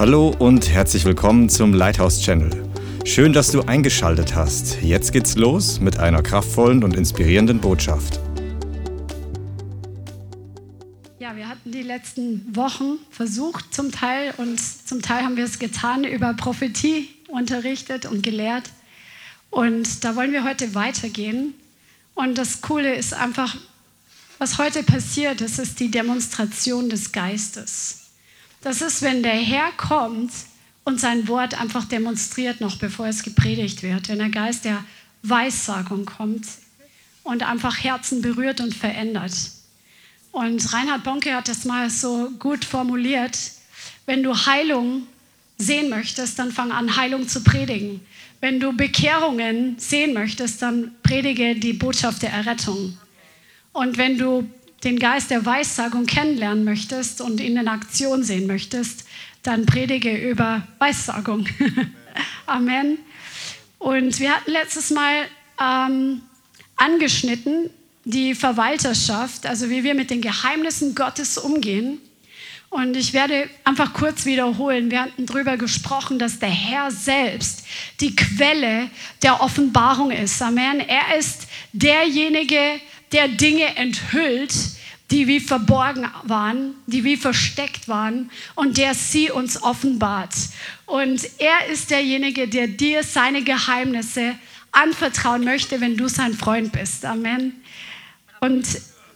Hallo und herzlich willkommen zum Lighthouse Channel. Schön, dass du eingeschaltet hast. Jetzt geht's los mit einer kraftvollen und inspirierenden Botschaft. Ja, wir hatten die letzten Wochen versucht zum Teil und zum Teil haben wir es getan, über Prophetie unterrichtet und gelehrt. Und da wollen wir heute weitergehen. Und das Coole ist einfach, was heute passiert, das ist die Demonstration des Geistes. Das ist, wenn der Herr kommt und sein Wort einfach demonstriert, noch bevor es gepredigt wird. Wenn der Geist der Weissagung kommt und einfach Herzen berührt und verändert. Und Reinhard Bonke hat das mal so gut formuliert. Wenn du Heilung sehen möchtest, dann fang an, Heilung zu predigen. Wenn du Bekehrungen sehen möchtest, dann predige die Botschaft der Errettung. Und wenn du den Geist der Weissagung kennenlernen möchtest und ihn in Aktion sehen möchtest, dann predige über Weissagung. Amen. Und wir hatten letztes Mal ähm, angeschnitten die Verwalterschaft, also wie wir mit den Geheimnissen Gottes umgehen. Und ich werde einfach kurz wiederholen. Wir hatten darüber gesprochen, dass der Herr selbst die Quelle der Offenbarung ist. Amen. Er ist derjenige, der Dinge enthüllt, die wie verborgen waren, die wie versteckt waren und der sie uns offenbart. Und er ist derjenige, der dir seine Geheimnisse anvertrauen möchte, wenn du sein Freund bist. Amen. Und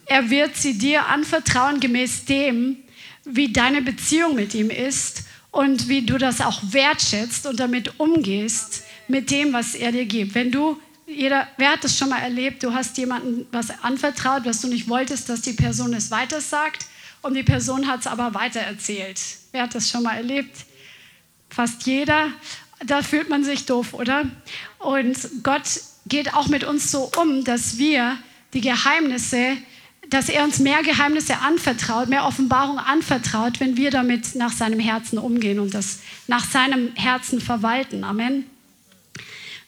er wird sie dir anvertrauen gemäß dem, wie deine Beziehung mit ihm ist und wie du das auch wertschätzt und damit umgehst mit dem, was er dir gibt. Wenn du jeder, wer hat das schon mal erlebt? Du hast jemandem was anvertraut, was du nicht wolltest, dass die Person es weitersagt und die Person hat es aber weitererzählt. Wer hat das schon mal erlebt? Fast jeder. Da fühlt man sich doof, oder? Und Gott geht auch mit uns so um, dass wir die Geheimnisse, dass er uns mehr Geheimnisse anvertraut, mehr Offenbarung anvertraut, wenn wir damit nach seinem Herzen umgehen und das nach seinem Herzen verwalten. Amen.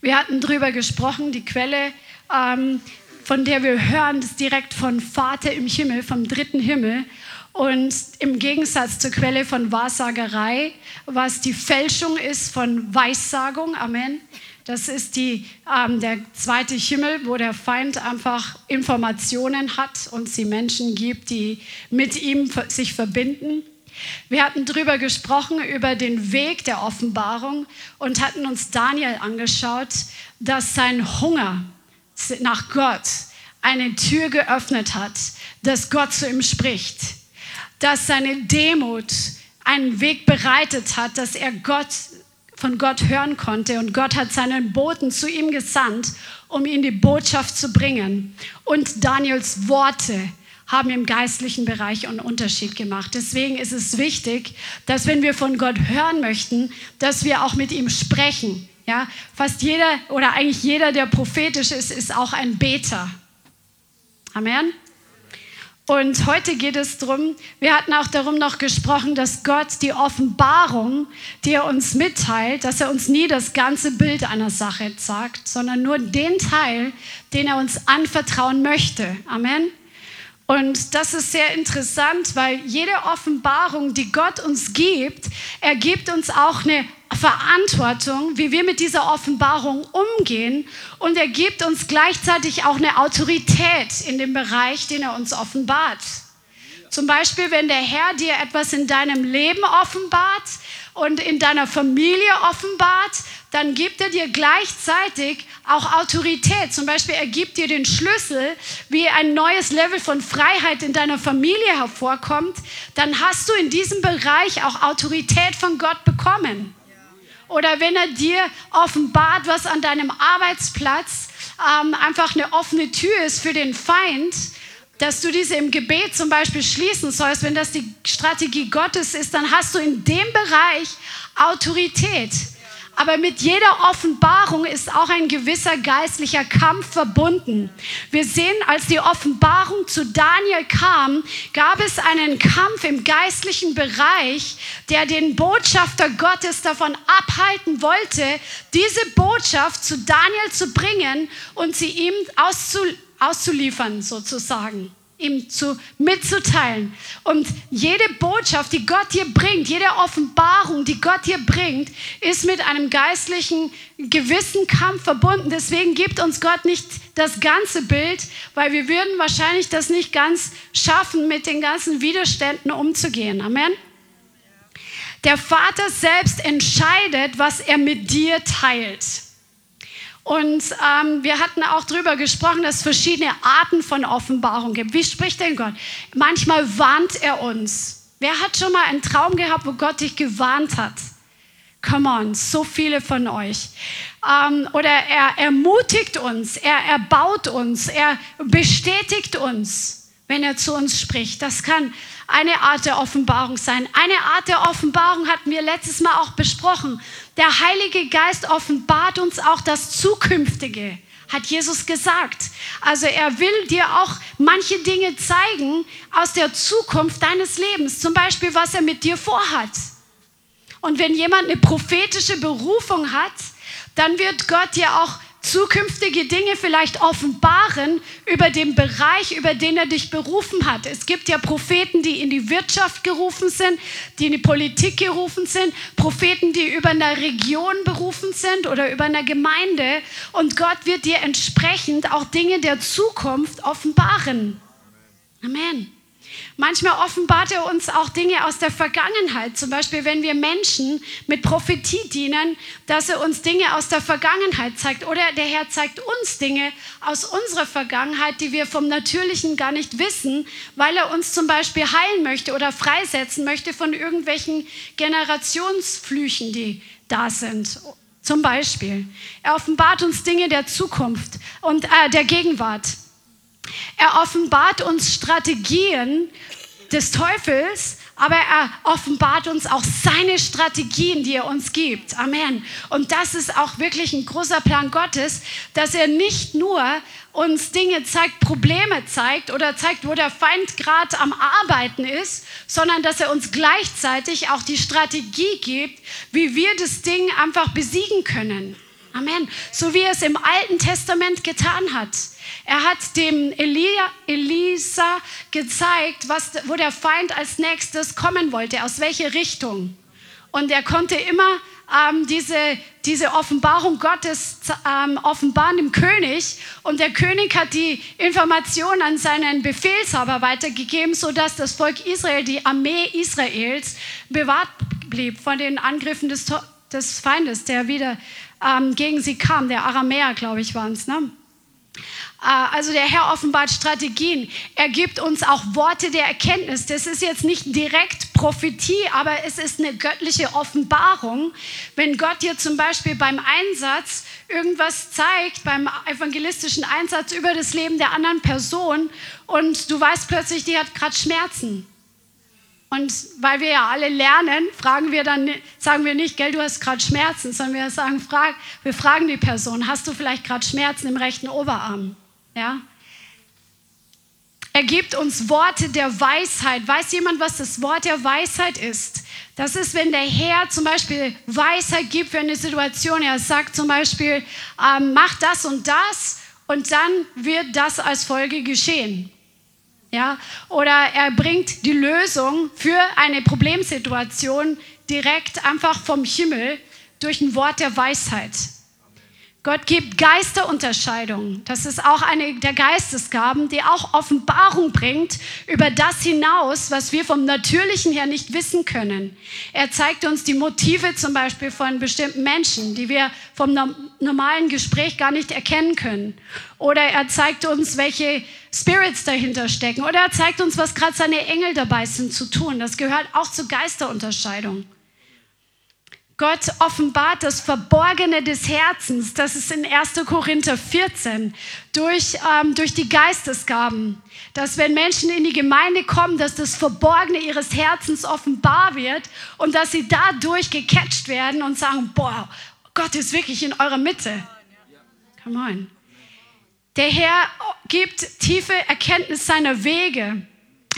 Wir hatten darüber gesprochen, die Quelle, ähm, von der wir hören, ist direkt von Vater im Himmel, vom dritten Himmel. Und im Gegensatz zur Quelle von Wahrsagerei, was die Fälschung ist von Weissagung, Amen. Das ist die, ähm, der zweite Himmel, wo der Feind einfach Informationen hat und sie Menschen gibt, die mit ihm sich verbinden. Wir hatten darüber gesprochen, über den Weg der Offenbarung und hatten uns Daniel angeschaut, dass sein Hunger nach Gott eine Tür geöffnet hat, dass Gott zu ihm spricht, dass seine Demut einen Weg bereitet hat, dass er Gott von Gott hören konnte. Und Gott hat seinen Boten zu ihm gesandt, um ihm die Botschaft zu bringen. Und Daniels Worte haben im geistlichen Bereich einen Unterschied gemacht. Deswegen ist es wichtig, dass wenn wir von Gott hören möchten, dass wir auch mit ihm sprechen. Ja, fast jeder oder eigentlich jeder, der prophetisch ist, ist auch ein Beter. Amen. Und heute geht es darum, wir hatten auch darum noch gesprochen, dass Gott die Offenbarung, die er uns mitteilt, dass er uns nie das ganze Bild einer Sache sagt, sondern nur den Teil, den er uns anvertrauen möchte. Amen. Und das ist sehr interessant, weil jede Offenbarung, die Gott uns gibt, er gibt uns auch eine Verantwortung, wie wir mit dieser Offenbarung umgehen. Und er gibt uns gleichzeitig auch eine Autorität in dem Bereich, den er uns offenbart. Zum Beispiel, wenn der Herr dir etwas in deinem Leben offenbart und in deiner Familie offenbart, dann gibt er dir gleichzeitig auch Autorität. Zum Beispiel, er gibt dir den Schlüssel, wie ein neues Level von Freiheit in deiner Familie hervorkommt. Dann hast du in diesem Bereich auch Autorität von Gott bekommen. Oder wenn er dir offenbart, was an deinem Arbeitsplatz ähm, einfach eine offene Tür ist für den Feind, dass du diese im Gebet zum Beispiel schließen sollst, wenn das die Strategie Gottes ist, dann hast du in dem Bereich Autorität. Aber mit jeder Offenbarung ist auch ein gewisser geistlicher Kampf verbunden. Wir sehen, als die Offenbarung zu Daniel kam, gab es einen Kampf im geistlichen Bereich, der den Botschafter Gottes davon abhalten wollte, diese Botschaft zu Daniel zu bringen und sie ihm auszuliefern, sozusagen. Ihm zu, mitzuteilen. Und jede Botschaft, die Gott dir bringt, jede Offenbarung, die Gott dir bringt, ist mit einem geistlichen, gewissen Kampf verbunden. Deswegen gibt uns Gott nicht das ganze Bild, weil wir würden wahrscheinlich das nicht ganz schaffen, mit den ganzen Widerständen umzugehen. Amen. Der Vater selbst entscheidet, was er mit dir teilt. Und ähm, wir hatten auch darüber gesprochen, dass es verschiedene Arten von Offenbarung gibt. Wie spricht denn Gott? Manchmal warnt er uns. Wer hat schon mal einen Traum gehabt, wo Gott dich gewarnt hat? Come on, so viele von euch. Ähm, oder er ermutigt uns, er erbaut uns, er bestätigt uns, wenn er zu uns spricht. Das kann eine Art der Offenbarung sein. Eine Art der Offenbarung hatten wir letztes Mal auch besprochen. Der Heilige Geist offenbart uns auch das Zukünftige, hat Jesus gesagt. Also er will dir auch manche Dinge zeigen aus der Zukunft deines Lebens, zum Beispiel was er mit dir vorhat. Und wenn jemand eine prophetische Berufung hat, dann wird Gott dir auch zukünftige Dinge vielleicht offenbaren über den Bereich, über den er dich berufen hat. Es gibt ja Propheten, die in die Wirtschaft gerufen sind, die in die Politik gerufen sind, Propheten, die über eine Region berufen sind oder über eine Gemeinde. Und Gott wird dir entsprechend auch Dinge der Zukunft offenbaren. Amen. Manchmal offenbart er uns auch Dinge aus der Vergangenheit. Zum Beispiel, wenn wir Menschen mit Prophetie dienen, dass er uns Dinge aus der Vergangenheit zeigt. Oder der Herr zeigt uns Dinge aus unserer Vergangenheit, die wir vom Natürlichen gar nicht wissen, weil er uns zum Beispiel heilen möchte oder freisetzen möchte von irgendwelchen Generationsflüchen, die da sind. Zum Beispiel. Er offenbart uns Dinge der Zukunft und äh, der Gegenwart. Er offenbart uns Strategien des Teufels, aber er offenbart uns auch seine Strategien, die er uns gibt. Amen. Und das ist auch wirklich ein großer Plan Gottes, dass er nicht nur uns Dinge zeigt, Probleme zeigt oder zeigt, wo der Feind gerade am Arbeiten ist, sondern dass er uns gleichzeitig auch die Strategie gibt, wie wir das Ding einfach besiegen können. Amen. So wie er es im Alten Testament getan hat. Er hat dem Elia, Elisa gezeigt, was, wo der Feind als nächstes kommen wollte, aus welche Richtung. Und er konnte immer ähm, diese, diese Offenbarung Gottes ähm, offenbaren dem König. Und der König hat die Information an seinen Befehlshaber weitergegeben, sodass das Volk Israel, die Armee Israels, bewahrt blieb von den Angriffen des, des Feindes, der wieder ähm, gegen sie kam. Der Aramäer, glaube ich, waren es. Ne? Ah, also der Herr offenbart Strategien. Er gibt uns auch Worte der Erkenntnis. Das ist jetzt nicht direkt Prophetie, aber es ist eine göttliche Offenbarung. Wenn Gott dir zum Beispiel beim Einsatz irgendwas zeigt, beim evangelistischen Einsatz über das Leben der anderen Person und du weißt plötzlich, die hat gerade Schmerzen. Und weil wir ja alle lernen, fragen wir dann, sagen wir nicht, gell, du hast gerade Schmerzen, sondern wir sagen, frag, wir fragen die Person, hast du vielleicht gerade Schmerzen im rechten Oberarm? Ja? Er gibt uns Worte der Weisheit. Weiß jemand, was das Wort der Weisheit ist? Das ist, wenn der Herr zum Beispiel Weisheit gibt für eine Situation. Er sagt zum Beispiel, ähm, mach das und das und dann wird das als Folge geschehen. Ja? Oder er bringt die Lösung für eine Problemsituation direkt einfach vom Himmel durch ein Wort der Weisheit. Gott gibt Geisterunterscheidung. Das ist auch eine der Geistesgaben, die auch Offenbarung bringt über das hinaus, was wir vom Natürlichen her nicht wissen können. Er zeigt uns die Motive zum Beispiel von bestimmten Menschen, die wir vom normalen Gespräch gar nicht erkennen können. Oder er zeigt uns, welche Spirits dahinter stecken. Oder er zeigt uns, was gerade seine Engel dabei sind zu tun. Das gehört auch zur Geisterunterscheidung. Gott offenbart das Verborgene des Herzens, das ist in 1. Korinther 14, durch, ähm, durch die Geistesgaben. Dass wenn Menschen in die Gemeinde kommen, dass das Verborgene ihres Herzens offenbar wird und dass sie dadurch gecatcht werden und sagen, boah, Gott ist wirklich in eurer Mitte. Come on. Der Herr gibt tiefe Erkenntnis seiner Wege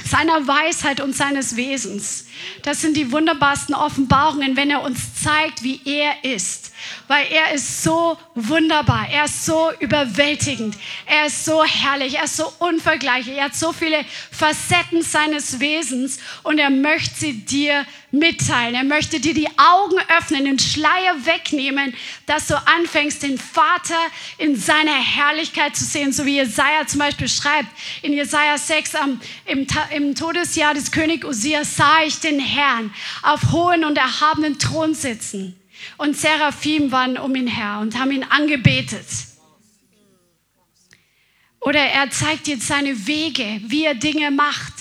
seiner Weisheit und seines Wesens. Das sind die wunderbarsten Offenbarungen, wenn er uns zeigt, wie er ist. weil er ist so wunderbar, er ist so überwältigend, er ist so herrlich, er ist so unvergleichlich, er hat so viele Facetten seines Wesens und er möchte sie dir mitteilen. Er möchte dir die Augen öffnen, den Schleier wegnehmen, dass du anfängst, den Vater in seiner Herrlichkeit zu sehen, so wie Jesaja zum Beispiel schreibt. In Jesaja 6, am, im, im Todesjahr des König Uzias sah ich den Herrn auf hohen und erhabenen Thron sitzen. Und Seraphim waren um ihn her und haben ihn angebetet. Oder er zeigt dir seine Wege, wie er Dinge macht.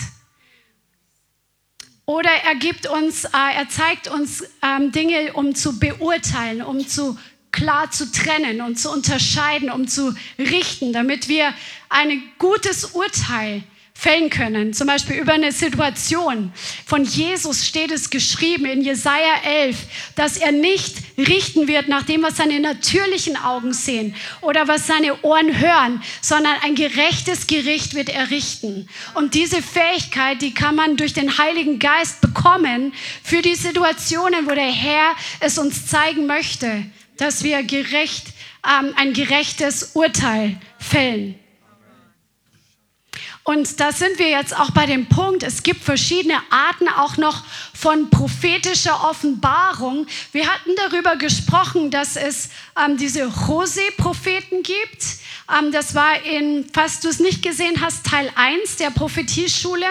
Oder er gibt uns, äh, er zeigt uns ähm, Dinge, um zu beurteilen, um zu klar zu trennen und zu unterscheiden, um zu richten, damit wir ein gutes Urteil fällen können. Zum Beispiel über eine Situation. Von Jesus steht es geschrieben in Jesaja 11, dass er nicht richten wird nach dem, was seine natürlichen Augen sehen oder was seine Ohren hören, sondern ein gerechtes Gericht wird er richten. Und diese Fähigkeit, die kann man durch den Heiligen Geist bekommen für die Situationen, wo der Herr es uns zeigen möchte, dass wir gerecht, ähm, ein gerechtes Urteil fällen. Und da sind wir jetzt auch bei dem Punkt, es gibt verschiedene Arten auch noch von prophetischer Offenbarung. Wir hatten darüber gesprochen, dass es ähm, diese Jose-Propheten gibt. Ähm, das war in, falls du es nicht gesehen hast, Teil 1 der Prophetieschule.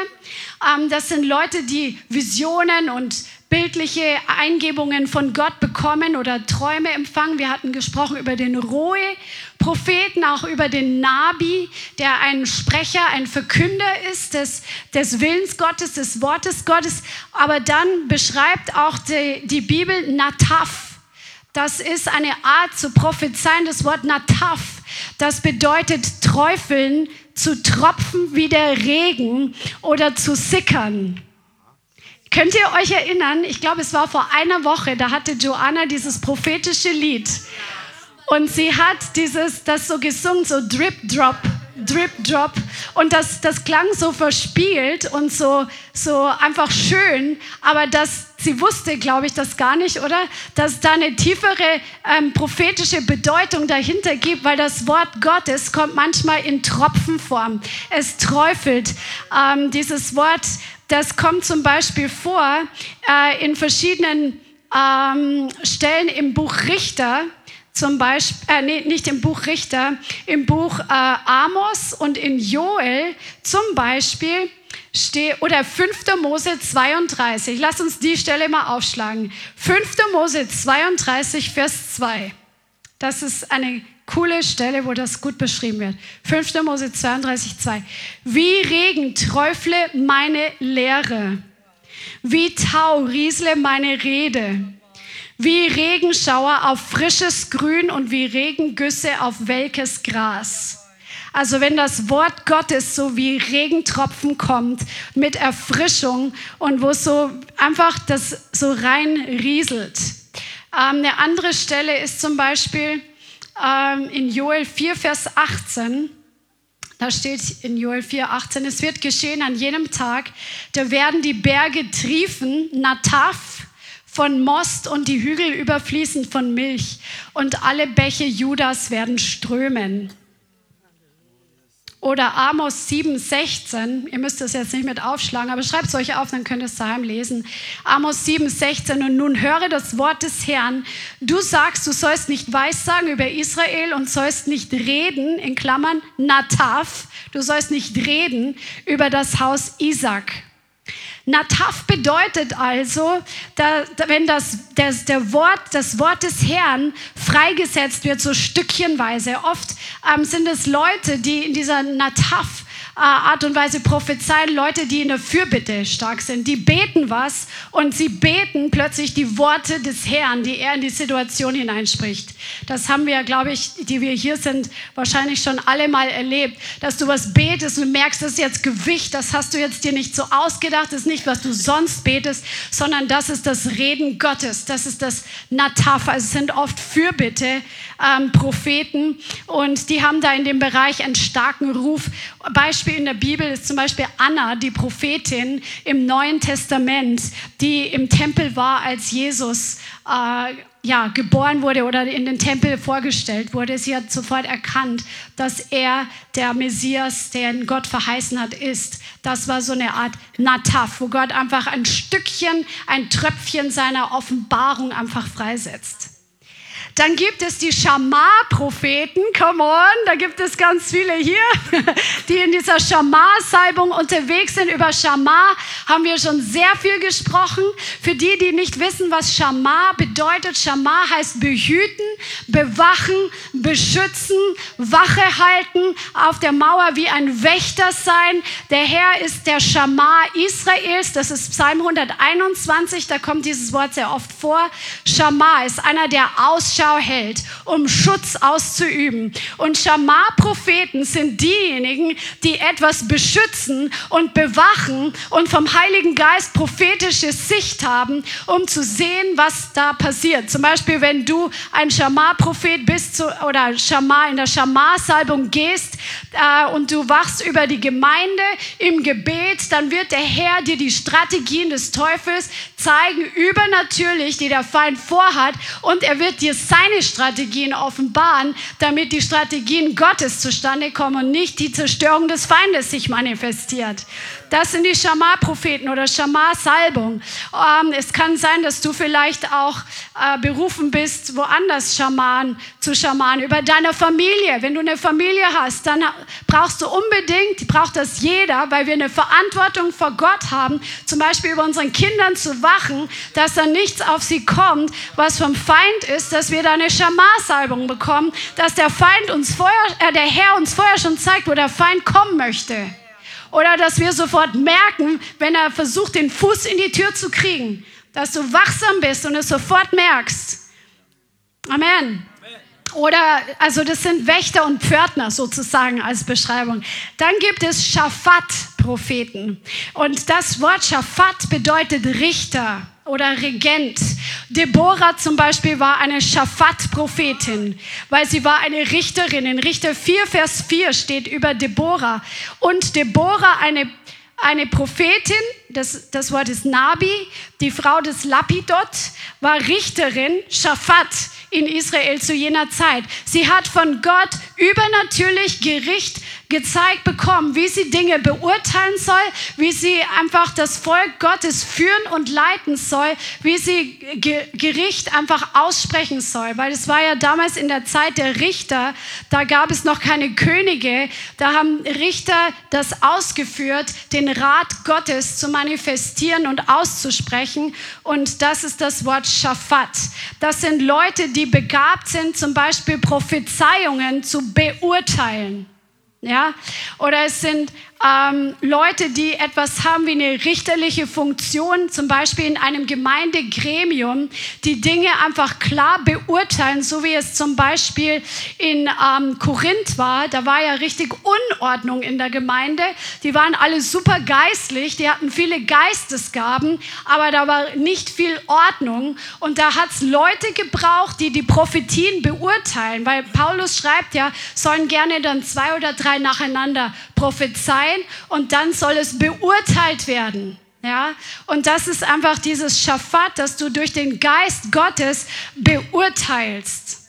Ähm, das sind Leute, die Visionen und bildliche Eingebungen von Gott bekommen oder Träume empfangen. Wir hatten gesprochen über den Roe-Propheten, auch über den Nabi, der ein Sprecher, ein Verkünder ist des, des Willens Gottes, des Wortes Gottes. Aber dann beschreibt auch die, die Bibel Nataf. Das ist eine Art zu prophezeien, das Wort Nataf. Das bedeutet träufeln, zu tropfen wie der Regen oder zu sickern. Könnt ihr euch erinnern? Ich glaube, es war vor einer Woche, da hatte Joanna dieses prophetische Lied. Und sie hat dieses, das so gesungen, so Drip Drop, Drip Drop. Und das, das klang so verspielt und so, so einfach schön. Aber das, sie wusste, glaube ich, das gar nicht, oder? Dass da eine tiefere ähm, prophetische Bedeutung dahinter gibt, weil das Wort Gottes kommt manchmal in Tropfenform. Es träufelt. Ähm, dieses Wort das kommt zum Beispiel vor äh, in verschiedenen ähm, Stellen im Buch Richter, zum Beispiel, äh, nee, nicht im Buch Richter, im Buch äh, Amos und in Joel zum Beispiel steht, oder 5. Mose 32. Lass uns die Stelle mal aufschlagen. 5. Mose 32, Vers 2. Das ist eine coole Stelle, wo das gut beschrieben wird. 5. Mose 32, 2. Wie Regen träufle meine Lehre, wie Tau riesle meine Rede, wie Regenschauer auf frisches Grün und wie Regengüsse auf welkes Gras. Also wenn das Wort Gottes so wie Regentropfen kommt mit Erfrischung und wo so einfach das so rein rieselt. Ähm, eine andere Stelle ist zum Beispiel ähm, in Joel 4, Vers 18. Da steht in Joel 4, 18, es wird geschehen an jenem Tag, da werden die Berge triefen, Nataf, von Most und die Hügel überfließen von Milch und alle Bäche Judas werden strömen. Oder Amos 7,16, ihr müsst das jetzt nicht mit aufschlagen, aber schreibt es euch auf, dann könnt ihr es daheim lesen. Amos 7,16 und nun höre das Wort des Herrn. Du sagst, du sollst nicht weissagen über Israel und sollst nicht reden, in Klammern Nataf, du sollst nicht reden über das Haus Isaac. Nataf bedeutet also, da, wenn das, das, der Wort, das Wort des Herrn freigesetzt wird, so stückchenweise. Oft ähm, sind es Leute, die in dieser Nataf Art und Weise prophezeien, Leute, die in der Fürbitte stark sind. Die beten was und sie beten plötzlich die Worte des Herrn, die er in die Situation hineinspricht. Das haben wir, glaube ich, die wir hier sind, wahrscheinlich schon alle mal erlebt, dass du was betest und merkst, das ist jetzt Gewicht, das hast du jetzt dir nicht so ausgedacht, das ist nicht, was du sonst betest, sondern das ist das Reden Gottes, das ist das Nataf, also es sind oft Fürbitte, ähm, Propheten und die haben da in dem Bereich einen starken Ruf. Beispiel in der Bibel ist zum Beispiel Anna, die Prophetin im Neuen Testament, die im Tempel war, als Jesus äh, ja, geboren wurde oder in den Tempel vorgestellt wurde, sie hat sofort erkannt, dass er der Messias, den Gott verheißen hat, ist. Das war so eine Art Nataf, wo Gott einfach ein Stückchen, ein Tröpfchen seiner Offenbarung einfach freisetzt. Dann gibt es die Schamar-Propheten, come on, da gibt es ganz viele hier, die in dieser Schamar-Salbung unterwegs sind. Über Schamar haben wir schon sehr viel gesprochen. Für die, die nicht wissen, was Schamar bedeutet, Schamar heißt behüten, bewachen, beschützen, Wache halten, auf der Mauer wie ein Wächter sein. Der Herr ist der Schamar Israels, das ist Psalm 121, da kommt dieses Wort sehr oft vor. Schamar ist einer, der ausschaut Ausschau hält, um Schutz auszuüben. Und Schamar-Propheten sind diejenigen, die etwas beschützen und bewachen und vom Heiligen Geist prophetische Sicht haben, um zu sehen, was da passiert. Zum Beispiel, wenn du ein Schamar-Prophet bist oder Schamar in der Schamar-Salbung gehst äh, und du wachst über die Gemeinde im Gebet, dann wird der Herr dir die Strategien des Teufels zeigen, übernatürlich, die der Feind vorhat, und er wird dir seine Strategien offenbaren, damit die Strategien Gottes zustande kommen und nicht die Zerstörung des Feindes sich manifestiert. Das sind die Schamar-Propheten oder Schamar-Salbung. Ähm, es kann sein, dass du vielleicht auch äh, berufen bist, woanders Schaman zu Schaman, über deine Familie. Wenn du eine Familie hast, dann brauchst du unbedingt, braucht das jeder, weil wir eine Verantwortung vor Gott haben, zum Beispiel über unseren Kindern zu wachen, dass da nichts auf sie kommt, was vom Feind ist, dass wir da eine Schamar-Salbung bekommen, dass der Feind uns vorher, äh, der Herr uns vorher schon zeigt, wo der Feind kommen möchte. Oder dass wir sofort merken, wenn er versucht, den Fuß in die Tür zu kriegen, dass du wachsam bist und es sofort merkst. Amen. Oder, also das sind Wächter und Pförtner sozusagen als Beschreibung. Dann gibt es Schafat-Propheten. Und das Wort Schafat bedeutet Richter oder Regent. Deborah zum Beispiel war eine Schafat-Prophetin, weil sie war eine Richterin. In Richter 4, Vers 4 steht über Deborah. Und Deborah, eine, eine Prophetin, das, das Wort ist Nabi, die Frau des Lapidot, war Richterin, Schafat in Israel zu jener Zeit. Sie hat von Gott übernatürlich Gericht gezeigt bekommen, wie sie Dinge beurteilen soll, wie sie einfach das Volk Gottes führen und leiten soll, wie sie Gericht einfach aussprechen soll. Weil es war ja damals in der Zeit der Richter, da gab es noch keine Könige, da haben Richter das ausgeführt, den Rat Gottes zu manifestieren und auszusprechen. Und das ist das Wort Schafat. Das sind Leute, die begabt sind, zum Beispiel Prophezeiungen zu beurteilen. Ja? Oder es sind ähm, Leute, die etwas haben wie eine richterliche Funktion, zum Beispiel in einem Gemeindegremium, die Dinge einfach klar beurteilen, so wie es zum Beispiel in ähm, Korinth war. Da war ja richtig Unordnung in der Gemeinde. Die waren alle super geistlich, die hatten viele Geistesgaben, aber da war nicht viel Ordnung. Und da hat es Leute gebraucht, die die Prophetien beurteilen, weil Paulus schreibt ja, sollen gerne dann zwei oder drei nacheinander prophezeien und dann soll es beurteilt werden. Ja? Und das ist einfach dieses Schafat, dass du durch den Geist Gottes beurteilst.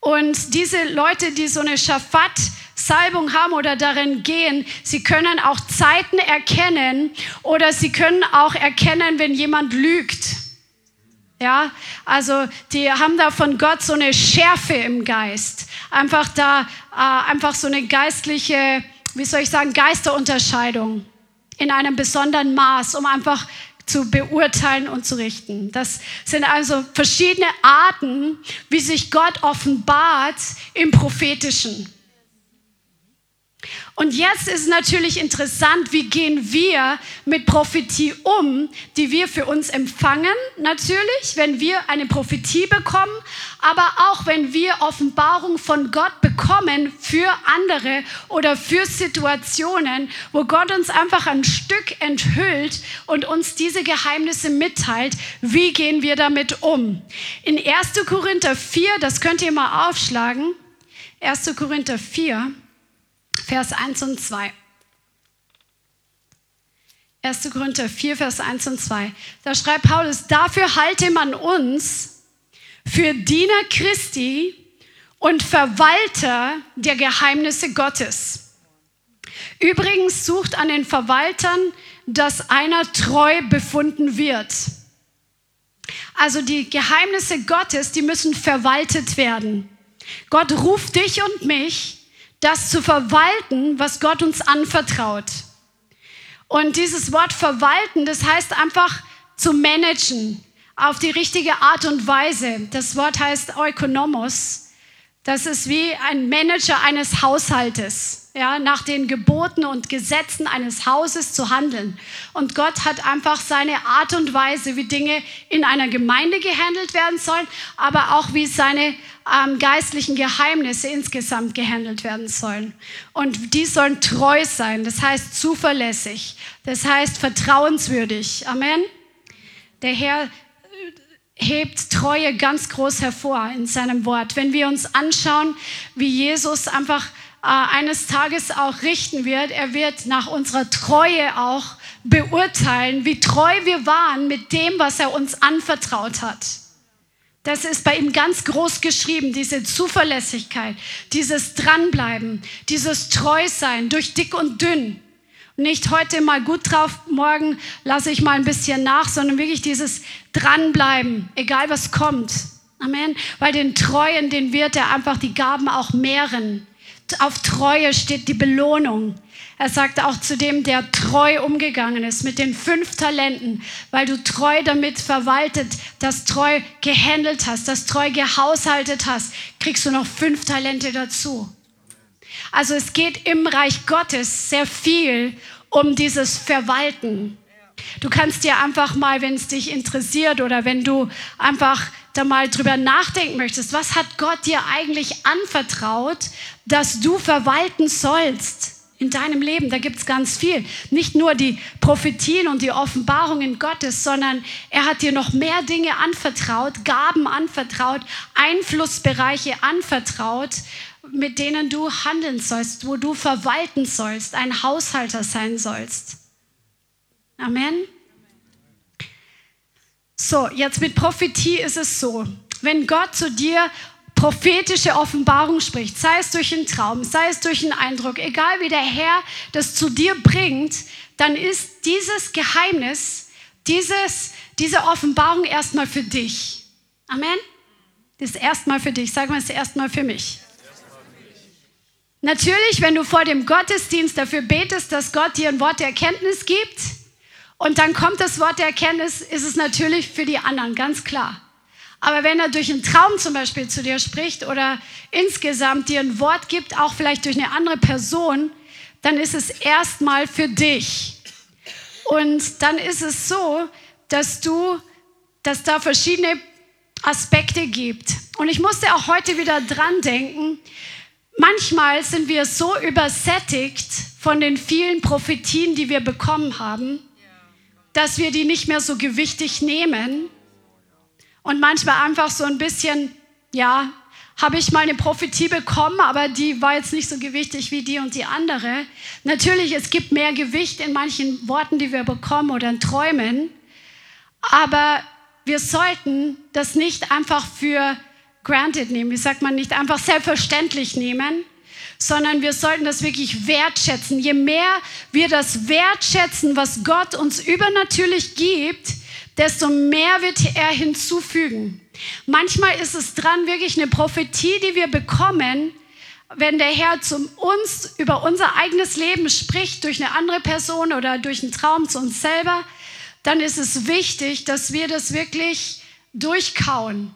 Und diese Leute, die so eine Schafat Salbung haben oder darin gehen, sie können auch Zeiten erkennen oder sie können auch erkennen, wenn jemand lügt. Ja, also die haben da von Gott so eine Schärfe im Geist. Einfach da, äh, einfach so eine geistliche, wie soll ich sagen, Geisterunterscheidung in einem besonderen Maß, um einfach zu beurteilen und zu richten. Das sind also verschiedene Arten, wie sich Gott offenbart im Prophetischen. Und jetzt ist natürlich interessant, wie gehen wir mit Prophetie um, die wir für uns empfangen, natürlich, wenn wir eine Prophetie bekommen, aber auch wenn wir Offenbarung von Gott bekommen für andere oder für Situationen, wo Gott uns einfach ein Stück enthüllt und uns diese Geheimnisse mitteilt, wie gehen wir damit um. In 1. Korinther 4, das könnt ihr mal aufschlagen, 1. Korinther 4, Vers 1 und 2. 1. Korinther 4, Vers 1 und 2. Da schreibt Paulus, dafür halte man uns für Diener Christi und Verwalter der Geheimnisse Gottes. Übrigens sucht an den Verwaltern, dass einer treu befunden wird. Also die Geheimnisse Gottes, die müssen verwaltet werden. Gott ruft dich und mich, das zu verwalten, was Gott uns anvertraut. Und dieses Wort verwalten, das heißt einfach zu managen auf die richtige Art und Weise. Das Wort heißt Ökonomos. Das ist wie ein Manager eines Haushaltes, ja, nach den Geboten und Gesetzen eines Hauses zu handeln. Und Gott hat einfach seine Art und Weise, wie Dinge in einer Gemeinde gehandelt werden sollen, aber auch wie seine ähm, geistlichen Geheimnisse insgesamt gehandelt werden sollen. Und die sollen treu sein, das heißt zuverlässig, das heißt vertrauenswürdig. Amen. Der Herr hebt Treue ganz groß hervor in seinem Wort. Wenn wir uns anschauen, wie Jesus einfach äh, eines Tages auch richten wird, er wird nach unserer Treue auch beurteilen, wie treu wir waren mit dem, was er uns anvertraut hat. Das ist bei ihm ganz groß geschrieben, diese Zuverlässigkeit, dieses Dranbleiben, dieses Treusein durch dick und dünn. Nicht heute mal gut drauf, morgen lasse ich mal ein bisschen nach, sondern wirklich dieses Dranbleiben, egal was kommt. Amen. Weil den Treuen, den wird er einfach die Gaben auch mehren. Auf Treue steht die Belohnung. Er sagt auch zu dem, der treu umgegangen ist mit den fünf Talenten, weil du treu damit verwaltet, das treu gehandelt hast, das treu gehaushaltet hast, kriegst du noch fünf Talente dazu. Also es geht im Reich Gottes sehr viel um dieses Verwalten. Du kannst dir einfach mal, wenn es dich interessiert oder wenn du einfach da mal drüber nachdenken möchtest, was hat Gott dir eigentlich anvertraut, dass du verwalten sollst in deinem Leben? Da gibt es ganz viel. Nicht nur die Prophetien und die Offenbarungen Gottes, sondern er hat dir noch mehr Dinge anvertraut, Gaben anvertraut, Einflussbereiche anvertraut, mit denen du handeln sollst, wo du verwalten sollst, ein Haushalter sein sollst. Amen. So, jetzt mit Prophetie ist es so, wenn Gott zu dir prophetische Offenbarung spricht, sei es durch einen Traum, sei es durch einen Eindruck, egal wie der Herr das zu dir bringt, dann ist dieses Geheimnis, dieses, diese Offenbarung erstmal für dich. Amen. Das ist erstmal für dich. Sag mal, das ist erstmal für mich. Natürlich, wenn du vor dem Gottesdienst dafür betest, dass Gott dir ein Wort der Erkenntnis gibt und dann kommt das Wort der Erkenntnis, ist es natürlich für die anderen, ganz klar. Aber wenn er durch einen Traum zum Beispiel zu dir spricht oder insgesamt dir ein Wort gibt, auch vielleicht durch eine andere Person, dann ist es erstmal für dich. Und dann ist es so, dass du, dass da verschiedene Aspekte gibt. Und ich musste auch heute wieder dran denken, manchmal sind wir so übersättigt von den vielen Prophetien, die wir bekommen haben, dass wir die nicht mehr so gewichtig nehmen und manchmal einfach so ein bisschen, ja, habe ich mal eine Prophetie bekommen, aber die war jetzt nicht so gewichtig wie die und die andere. Natürlich, es gibt mehr Gewicht in manchen Worten, die wir bekommen oder in Träumen, aber wir sollten das nicht einfach für granted nehmen, wie sagt man, nicht einfach selbstverständlich nehmen, sondern wir sollten das wirklich wertschätzen. Je mehr wir das wertschätzen, was Gott uns übernatürlich gibt, desto mehr wird er hinzufügen. Manchmal ist es dran, wirklich eine Prophetie, die wir bekommen, wenn der Herr zu uns über unser eigenes Leben spricht, durch eine andere Person oder durch einen Traum zu uns selber, dann ist es wichtig, dass wir das wirklich durchkauen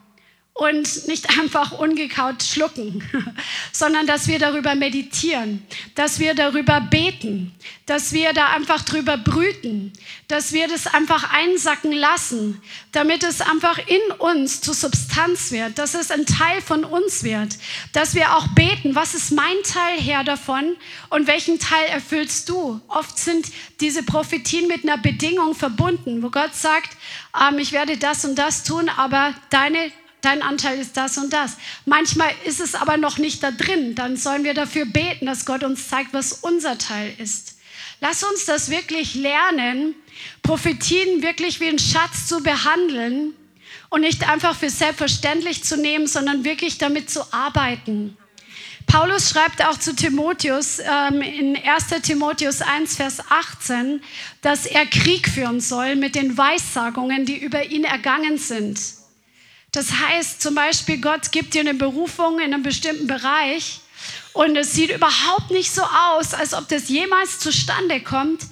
und nicht einfach ungekaut schlucken, sondern dass wir darüber meditieren, dass wir darüber beten, dass wir da einfach drüber brüten, dass wir das einfach einsacken lassen, damit es einfach in uns zu Substanz wird, dass es ein Teil von uns wird, dass wir auch beten, was ist mein Teil her davon und welchen Teil erfüllst du? Oft sind diese Prophetien mit einer Bedingung verbunden, wo Gott sagt, ähm, ich werde das und das tun, aber deine dein Anteil ist das und das. Manchmal ist es aber noch nicht da drin. Dann sollen wir dafür beten, dass Gott uns zeigt, was unser Teil ist. Lass uns das wirklich lernen, Prophetien wirklich wie einen Schatz zu behandeln und nicht einfach für selbstverständlich zu nehmen, sondern wirklich damit zu arbeiten. Paulus schreibt auch zu Timotheus ähm, in 1 Timotheus 1, Vers 18, dass er Krieg führen soll mit den Weissagungen, die über ihn ergangen sind. Das heißt zum Beispiel, Gott gibt dir eine Berufung in einem bestimmten Bereich und es sieht überhaupt nicht so aus, als ob das jemals zustande kommt,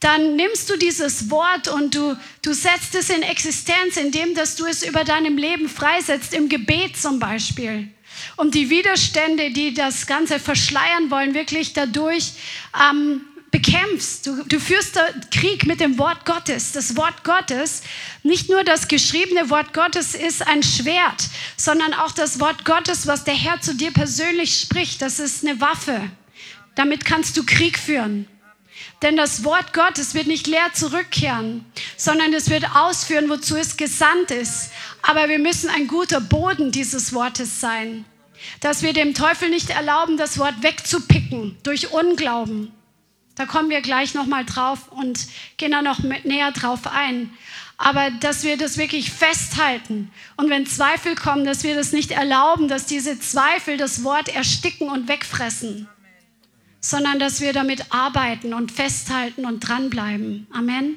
dann nimmst du dieses Wort und du, du setzt es in Existenz, indem dass du es über deinem Leben freisetzt, im Gebet zum Beispiel. Um die Widerstände, die das Ganze verschleiern wollen, wirklich dadurch ähm, bekämpfst. Du, du führst Krieg mit dem Wort Gottes. Das Wort Gottes, nicht nur das geschriebene Wort Gottes ist ein Schwert, sondern auch das Wort Gottes, was der Herr zu dir persönlich spricht, das ist eine Waffe. Damit kannst du Krieg führen. Denn das Wort Gottes wird nicht leer zurückkehren, sondern es wird ausführen, wozu es gesandt ist. Aber wir müssen ein guter Boden dieses Wortes sein, dass wir dem Teufel nicht erlauben, das Wort wegzupicken durch Unglauben. Da kommen wir gleich nochmal drauf und gehen da noch näher drauf ein. Aber dass wir das wirklich festhalten und wenn Zweifel kommen, dass wir das nicht erlauben, dass diese Zweifel das Wort ersticken und wegfressen sondern dass wir damit arbeiten und festhalten und dranbleiben. Amen.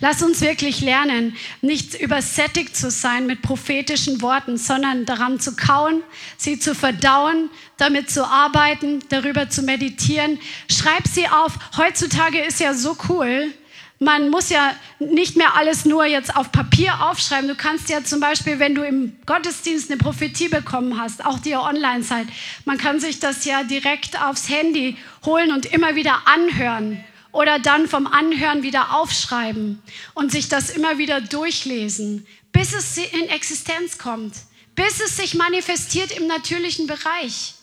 Lass uns wirklich lernen, nicht übersättigt zu sein mit prophetischen Worten, sondern daran zu kauen, sie zu verdauen, damit zu arbeiten, darüber zu meditieren. Schreib sie auf. Heutzutage ist ja so cool, man muss ja nicht mehr alles nur jetzt auf Papier aufschreiben. Du kannst ja zum Beispiel, wenn du im Gottesdienst eine Prophetie bekommen hast, auch die online seid, man kann sich das ja direkt aufs Handy holen und immer wieder anhören oder dann vom Anhören wieder aufschreiben und sich das immer wieder durchlesen, bis es in Existenz kommt, bis es sich manifestiert im natürlichen Bereich.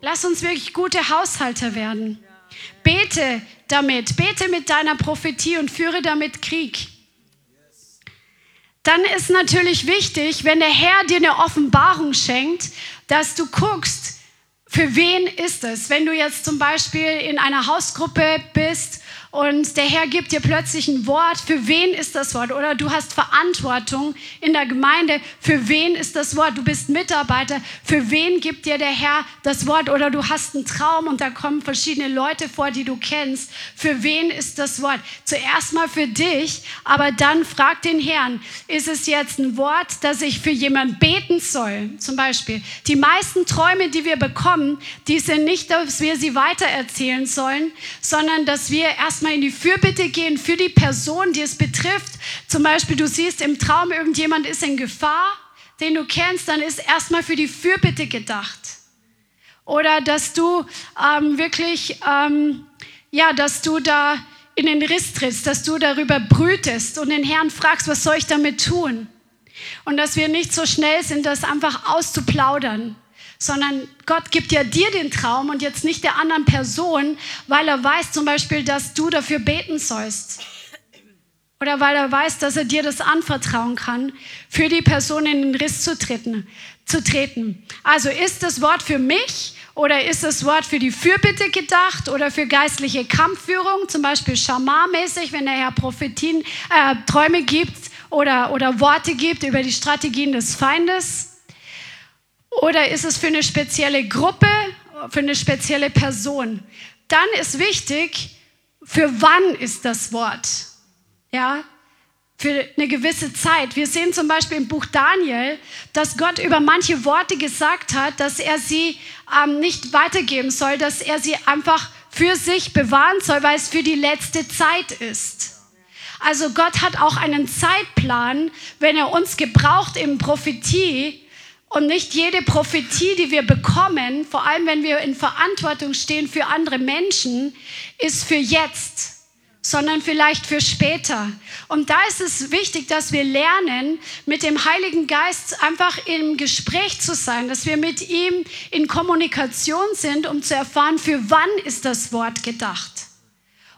Lass uns wirklich gute Haushalter werden. Bete damit, bete mit deiner Prophetie und führe damit Krieg. Dann ist natürlich wichtig, wenn der Herr dir eine Offenbarung schenkt, dass du guckst, für wen ist es. Wenn du jetzt zum Beispiel in einer Hausgruppe bist und der Herr gibt dir plötzlich ein Wort. Für wen ist das Wort? Oder du hast Verantwortung in der Gemeinde. Für wen ist das Wort? Du bist Mitarbeiter. Für wen gibt dir der Herr das Wort? Oder du hast einen Traum und da kommen verschiedene Leute vor, die du kennst. Für wen ist das Wort? Zuerst mal für dich, aber dann frag den Herrn, ist es jetzt ein Wort, dass ich für jemanden beten soll? Zum Beispiel. Die meisten Träume, die wir bekommen, die sind nicht, dass wir sie weitererzählen sollen, sondern dass wir erst erstmal in die Fürbitte gehen für die Person, die es betrifft. Zum Beispiel, du siehst im Traum, irgendjemand ist in Gefahr, den du kennst, dann ist erstmal für die Fürbitte gedacht. Oder dass du ähm, wirklich, ähm, ja, dass du da in den Riss trittst, dass du darüber brütest und den Herrn fragst, was soll ich damit tun? Und dass wir nicht so schnell sind, das einfach auszuplaudern, sondern Gott gibt ja dir den Traum und jetzt nicht der anderen Person, weil er weiß zum Beispiel, dass du dafür beten sollst. Oder weil er weiß, dass er dir das anvertrauen kann, für die Person in den Riss zu treten. Zu treten. Also ist das Wort für mich oder ist das Wort für die Fürbitte gedacht oder für geistliche Kampfführung, zum Beispiel Schamar-mäßig, wenn der Herr Prophetien, äh, Träume gibt oder, oder Worte gibt über die Strategien des Feindes? Oder ist es für eine spezielle Gruppe, für eine spezielle Person? Dann ist wichtig, für wann ist das Wort? Ja, für eine gewisse Zeit. Wir sehen zum Beispiel im Buch Daniel, dass Gott über manche Worte gesagt hat, dass er sie ähm, nicht weitergeben soll, dass er sie einfach für sich bewahren soll, weil es für die letzte Zeit ist. Also Gott hat auch einen Zeitplan, wenn er uns gebraucht im Prophetie, und nicht jede Prophetie, die wir bekommen, vor allem wenn wir in Verantwortung stehen für andere Menschen, ist für jetzt, sondern vielleicht für später. Und da ist es wichtig, dass wir lernen, mit dem Heiligen Geist einfach im Gespräch zu sein, dass wir mit ihm in Kommunikation sind, um zu erfahren, für wann ist das Wort gedacht.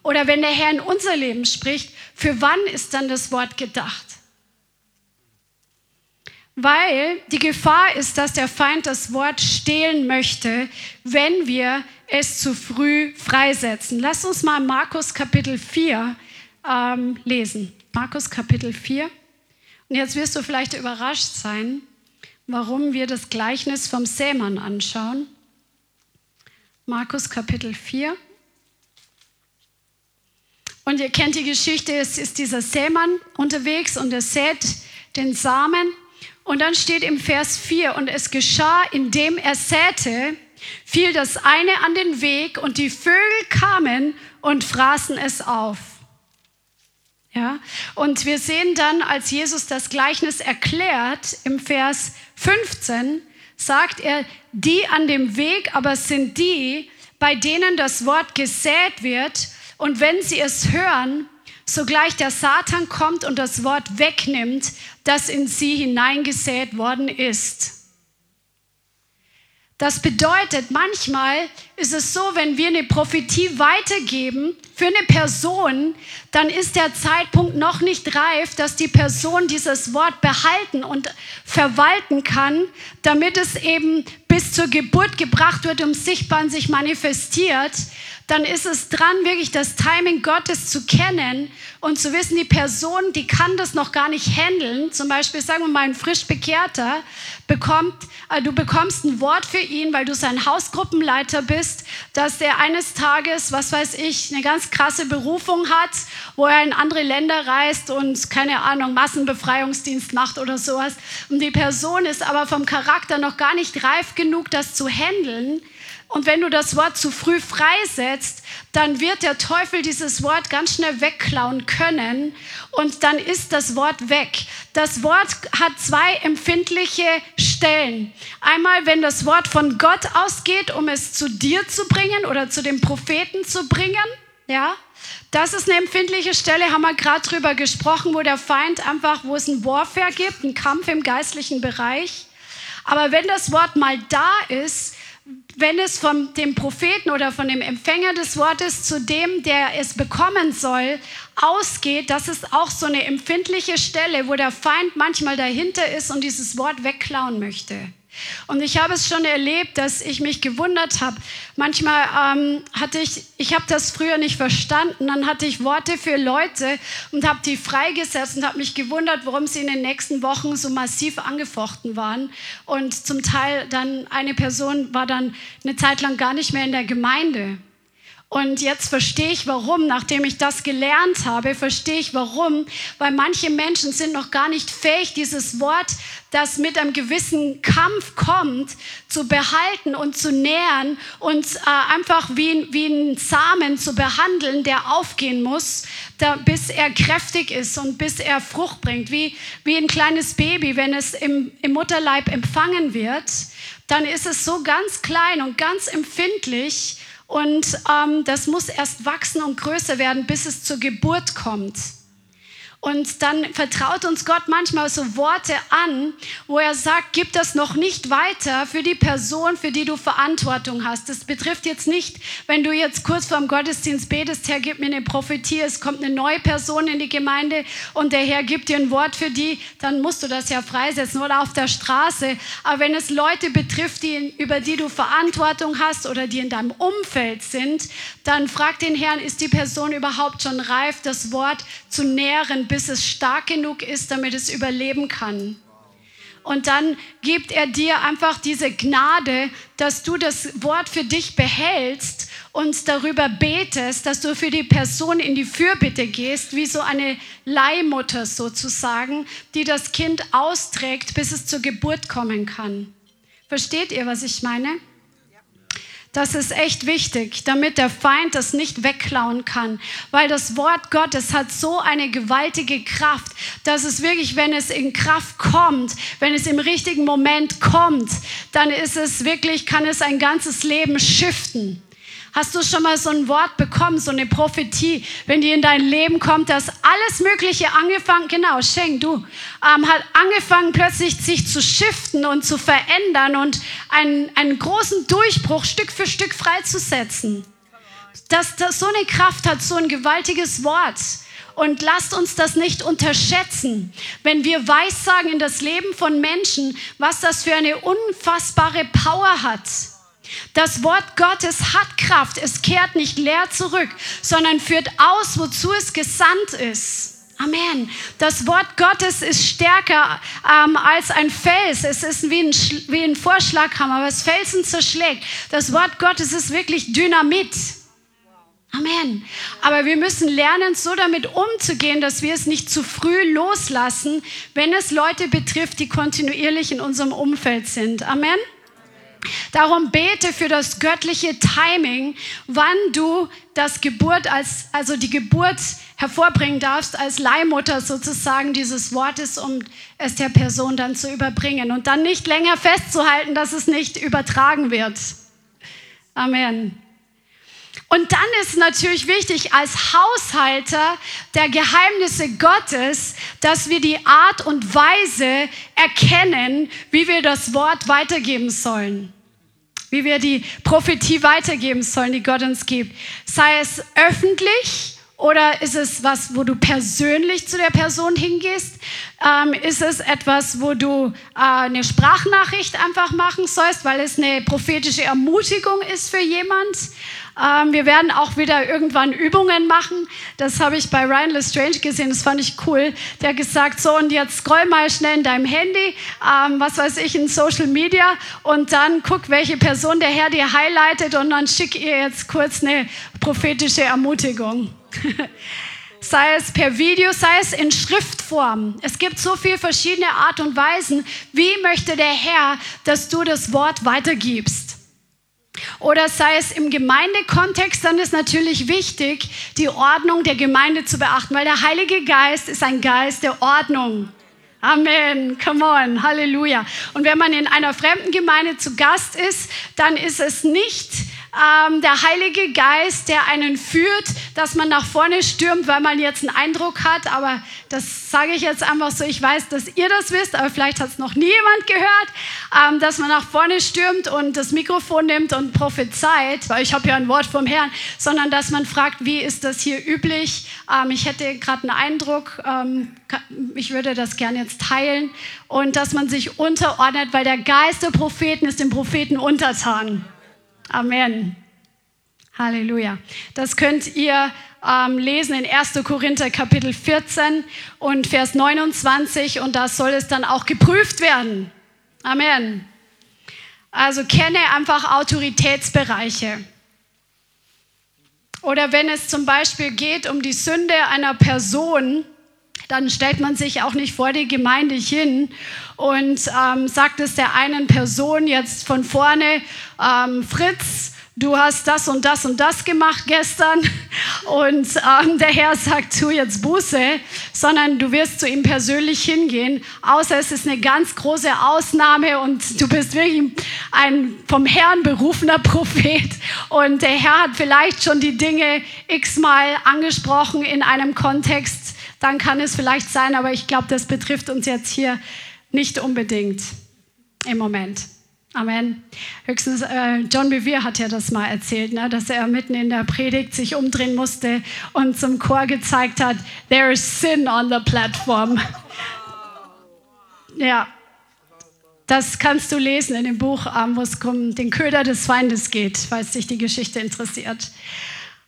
Oder wenn der Herr in unser Leben spricht, für wann ist dann das Wort gedacht? Weil die Gefahr ist, dass der Feind das Wort stehlen möchte, wenn wir es zu früh freisetzen. Lass uns mal Markus Kapitel 4 ähm, lesen. Markus Kapitel 4. Und jetzt wirst du vielleicht überrascht sein, warum wir das Gleichnis vom Sämann anschauen. Markus Kapitel 4. Und ihr kennt die Geschichte, es ist dieser Sämann unterwegs und er sät den Samen. Und dann steht im Vers 4, und es geschah, indem er säte, fiel das eine an den Weg und die Vögel kamen und fraßen es auf. Ja? Und wir sehen dann, als Jesus das Gleichnis erklärt, im Vers 15, sagt er, die an dem Weg aber sind die, bei denen das Wort gesät wird und wenn sie es hören, sogleich der Satan kommt und das Wort wegnimmt, das in sie hineingesät worden ist. Das bedeutet, manchmal ist es so, wenn wir eine Prophetie weitergeben für eine Person, dann ist der Zeitpunkt noch nicht reif, dass die Person dieses Wort behalten und verwalten kann, damit es eben bis zur Geburt gebracht wird, um sichtbar und sich manifestiert dann ist es dran, wirklich das Timing Gottes zu kennen und zu wissen, die Person, die kann das noch gar nicht handeln. Zum Beispiel, sagen wir mal, ein frisch Bekehrter bekommt, äh, du bekommst ein Wort für ihn, weil du sein Hausgruppenleiter bist, dass er eines Tages, was weiß ich, eine ganz krasse Berufung hat, wo er in andere Länder reist und, keine Ahnung, Massenbefreiungsdienst macht oder sowas. Und die Person ist aber vom Charakter noch gar nicht reif genug, das zu handeln und wenn du das Wort zu früh freisetzt, dann wird der Teufel dieses Wort ganz schnell wegklauen können und dann ist das Wort weg. Das Wort hat zwei empfindliche Stellen. Einmal, wenn das Wort von Gott ausgeht, um es zu dir zu bringen oder zu dem Propheten zu bringen, ja, das ist eine empfindliche Stelle, haben wir gerade drüber gesprochen, wo der Feind einfach, wo es ein Warfare gibt, einen Kampf im geistlichen Bereich. Aber wenn das Wort mal da ist, wenn es von dem Propheten oder von dem Empfänger des Wortes zu dem, der es bekommen soll, ausgeht, das ist auch so eine empfindliche Stelle, wo der Feind manchmal dahinter ist und dieses Wort wegklauen möchte. Und ich habe es schon erlebt, dass ich mich gewundert habe. Manchmal ähm, hatte ich, ich habe das früher nicht verstanden, dann hatte ich Worte für Leute und habe die freigesetzt und habe mich gewundert, warum sie in den nächsten Wochen so massiv angefochten waren. Und zum Teil dann eine Person war dann eine Zeit lang gar nicht mehr in der Gemeinde. Und jetzt verstehe ich warum, nachdem ich das gelernt habe, verstehe ich warum, weil manche Menschen sind noch gar nicht fähig, dieses Wort, das mit einem gewissen Kampf kommt, zu behalten und zu nähern und äh, einfach wie, wie ein Samen zu behandeln, der aufgehen muss, da, bis er kräftig ist und bis er Frucht bringt. Wie, wie ein kleines Baby, wenn es im, im Mutterleib empfangen wird, dann ist es so ganz klein und ganz empfindlich und ähm, das muss erst wachsen und größer werden, bis es zur Geburt kommt. Und dann vertraut uns Gott manchmal so Worte an, wo er sagt, gib das noch nicht weiter für die Person, für die du Verantwortung hast. Das betrifft jetzt nicht, wenn du jetzt kurz vorm Gottesdienst betest, Herr, gib mir eine Prophetie, es kommt eine neue Person in die Gemeinde und der Herr gibt dir ein Wort für die, dann musst du das ja freisetzen oder auf der Straße. Aber wenn es Leute betrifft, die, über die du Verantwortung hast oder die in deinem Umfeld sind, dann frag den Herrn, ist die Person überhaupt schon reif, das Wort zu nähren, bis es stark genug ist, damit es überleben kann. Und dann gibt er dir einfach diese Gnade, dass du das Wort für dich behältst und darüber betest, dass du für die Person in die Fürbitte gehst, wie so eine Leihmutter sozusagen, die das Kind austrägt, bis es zur Geburt kommen kann. Versteht ihr, was ich meine? Das ist echt wichtig, damit der Feind das nicht wegklauen kann, weil das Wort Gottes hat so eine gewaltige Kraft, dass es wirklich, wenn es in Kraft kommt, wenn es im richtigen Moment kommt, dann ist es wirklich, kann es ein ganzes Leben shiften. Hast du schon mal so ein Wort bekommen, so eine Prophetie, wenn die in dein Leben kommt, dass alles Mögliche angefangen, genau, Schenk, du, ähm, hat angefangen plötzlich sich zu shiften und zu verändern und einen, einen großen Durchbruch Stück für Stück freizusetzen. Dass das so eine Kraft hat, so ein gewaltiges Wort. Und lasst uns das nicht unterschätzen, wenn wir weissagen in das Leben von Menschen, was das für eine unfassbare Power hat Das Wort Gottes hat Kraft. Es kehrt nicht leer zurück, sondern führt aus, wozu es gesandt ist. Amen. Das Wort Gottes ist stärker ähm, als ein Fels. Es ist wie ein, wie ein Vorschlaghammer, was Felsen zerschlägt. Das Wort Gottes ist wirklich Dynamit. Amen. Aber wir müssen lernen, so damit umzugehen, dass wir es nicht zu früh loslassen, wenn es Leute betrifft, die kontinuierlich in unserem Umfeld sind. Amen. Darum bete für das göttliche Timing, wann du das Geburt als, also die Geburt hervorbringen darfst als Leihmutter sozusagen dieses Wortes, um es der Person dann zu überbringen und dann nicht länger festzuhalten, dass es nicht übertragen wird. Amen. Und dann ist natürlich wichtig als Haushalter der Geheimnisse Gottes, dass wir die Art und Weise erkennen, wie wir das Wort weitergeben sollen. Wie wir die Prophetie weitergeben sollen, die Gott uns gibt. Sei es öffentlich, oder ist es was, wo du persönlich zu der Person hingehst? Ähm, ist es etwas, wo du äh, eine Sprachnachricht einfach machen sollst, weil es eine prophetische Ermutigung ist für jemand? Ähm, wir werden auch wieder irgendwann Übungen machen. Das habe ich bei Ryan Lestrange gesehen, das fand ich cool. Der hat gesagt, so und jetzt scroll mal schnell in deinem Handy, ähm, was weiß ich, in Social Media und dann guck, welche Person der Herr dir highlightet und dann schick ihr jetzt kurz eine prophetische Ermutigung. sei es per Video, sei es in Schriftform. Es gibt so viele verschiedene Art und Weisen. Wie möchte der Herr, dass du das Wort weitergibst? Oder sei es im Gemeindekontext, dann ist natürlich wichtig, die Ordnung der Gemeinde zu beachten, weil der Heilige Geist ist ein Geist der Ordnung. Amen, come on, Halleluja. Und wenn man in einer fremden Gemeinde zu Gast ist, dann ist es nicht ähm, der Heilige Geist, der einen führt, dass man nach vorne stürmt, weil man jetzt einen Eindruck hat. Aber das sage ich jetzt einfach so. Ich weiß, dass ihr das wisst, aber vielleicht hat es noch nie jemand gehört, ähm, dass man nach vorne stürmt und das Mikrofon nimmt und prophezeit, weil ich habe ja ein Wort vom Herrn, sondern dass man fragt, wie ist das hier üblich? Ähm, ich hätte gerade einen Eindruck, ähm, ich würde das gerne jetzt teilen und dass man sich unterordnet, weil der Geist der Propheten ist dem Propheten untertan. Amen. Halleluja. Das könnt ihr ähm, lesen in 1. Korinther Kapitel 14 und Vers 29 und da soll es dann auch geprüft werden. Amen. Also kenne einfach Autoritätsbereiche. Oder wenn es zum Beispiel geht um die Sünde einer Person, dann stellt man sich auch nicht vor die Gemeinde hin und ähm, sagt es der einen Person jetzt von vorne, ähm, Fritz, du hast das und das und das gemacht gestern. Und ähm, der Herr sagt, tu jetzt Buße, sondern du wirst zu ihm persönlich hingehen, außer es ist eine ganz große Ausnahme und du bist wirklich ein vom Herrn berufener Prophet. Und der Herr hat vielleicht schon die Dinge x-mal angesprochen in einem Kontext, dann kann es vielleicht sein, aber ich glaube, das betrifft uns jetzt hier nicht unbedingt im Moment. Amen. Höchstens äh, John Bevere hat ja das mal erzählt, ne, dass er mitten in der Predigt sich umdrehen musste und zum Chor gezeigt hat, there is sin on the platform. ja, das kannst du lesen in dem Buch, ähm, wo es um den Köder des Feindes geht, falls dich die Geschichte interessiert.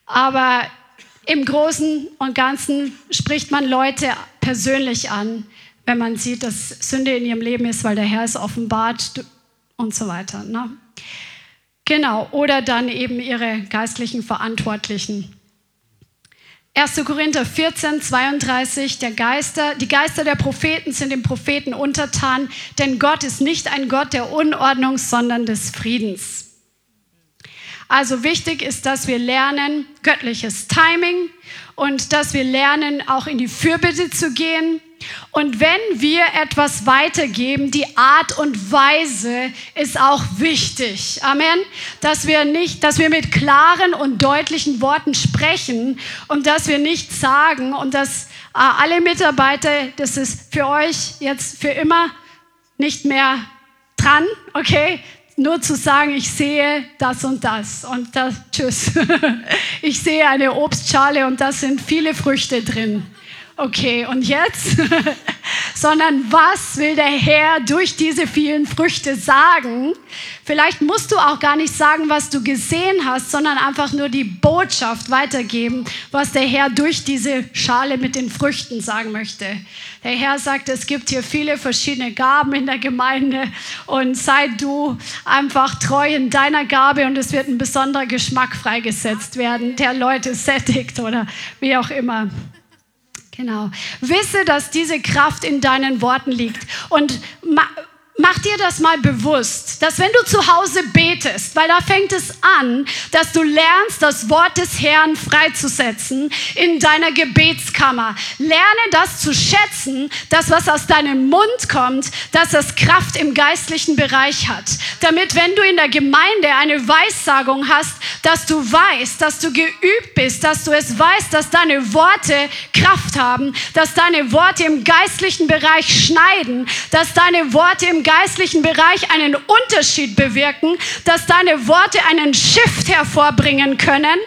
Aber im Großen und Ganzen spricht man Leute persönlich an, wenn man sieht, dass Sünde in ihrem Leben ist, weil der Herr es offenbart und so weiter. Ne? Genau, oder dann eben ihre geistlichen Verantwortlichen. 1. Korinther 14, 32, der Geister, die Geister der Propheten sind den Propheten untertan, denn Gott ist nicht ein Gott der Unordnung, sondern des Friedens. Also wichtig ist, dass wir lernen göttliches Timing und dass wir lernen, auch in die Fürbitte zu gehen und wenn wir etwas weitergeben, die Art und Weise ist auch wichtig. Amen. Dass wir nicht, dass wir mit klaren und deutlichen Worten sprechen und dass wir nicht sagen und dass äh, alle Mitarbeiter, das ist für euch jetzt für immer nicht mehr dran, okay? Nur zu sagen, ich sehe das und das und das, tschüss. ich sehe eine Obstschale und da sind viele Früchte drin okay, und jetzt? sondern was will der Herr durch diese vielen Früchte sagen? Vielleicht musst du auch gar nicht sagen, was du gesehen hast, sondern einfach nur die Botschaft weitergeben, was der Herr durch diese Schale mit den Früchten sagen möchte. Der Herr sagt, es gibt hier viele verschiedene Gaben in der Gemeinde und sei du einfach treu in deiner Gabe und es wird ein besonderer Geschmack freigesetzt werden, der Leute sättigt oder wie auch immer. Genau. Wisse, dass diese Kraft in deinen Worten liegt und Mach dir das mal bewusst, dass wenn du zu Hause betest, weil da fängt es an, dass du lernst, das Wort des Herrn freizusetzen in deiner Gebetskammer. Lerne das zu schätzen, das, was aus deinem Mund kommt, dass das Kraft im geistlichen Bereich hat. Damit, wenn du in der Gemeinde eine Weissagung hast, dass du weißt, dass du geübt bist, dass du es weißt, dass deine Worte Kraft haben, dass deine Worte im geistlichen Bereich schneiden, dass deine Worte im geistlichen Bereich einen Unterschied bewirken, dass deine Worte einen Shift hervorbringen können,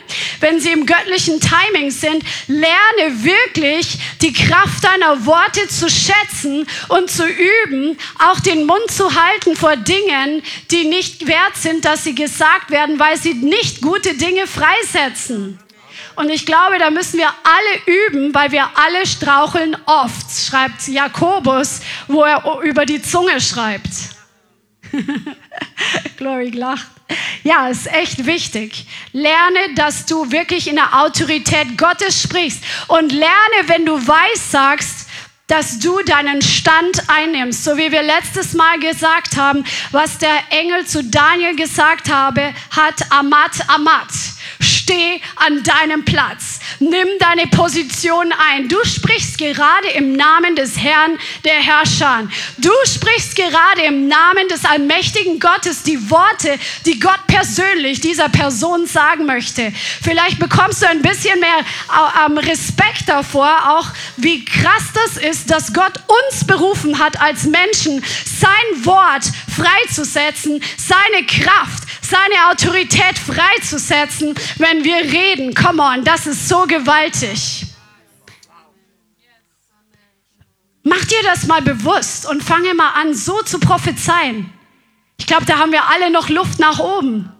wenn sie im göttlichen Timing sind. Lerne wirklich die Kraft deiner Worte zu schätzen und zu üben, auch den Mund zu halten vor Dingen, die nicht wert sind, dass sie gesagt werden, weil sie nicht gute Dinge freisetzen. Und ich glaube, da müssen wir alle üben, weil wir alle straucheln oft, schreibt Jakobus, wo er über die Zunge schreibt. Glory lacht. Ja, ist echt wichtig. Lerne, dass du wirklich in der Autorität Gottes sprichst. Und lerne, wenn du weiß sagst, dass du deinen Stand einnimmst. So wie wir letztes Mal gesagt haben, was der Engel zu Daniel gesagt habe, hat Amat Amat. Steh an deinem Platz. Nimm deine Position ein. Du sprichst gerade im Namen des Herrn der Herrscher. Du sprichst gerade im Namen des allmächtigen Gottes die Worte, die Gott persönlich dieser Person sagen möchte. Vielleicht bekommst du ein bisschen mehr ähm, Respekt davor, auch wie krass das ist, dass Gott uns berufen hat als Menschen, sein Wort freizusetzen, seine Kraft, seine Autorität freizusetzen, wenn wir reden. Come on, das ist so gewaltig. Mach dir das mal bewusst und fange mal an, so zu prophezeien. Ich glaube, da haben wir alle noch Luft nach oben.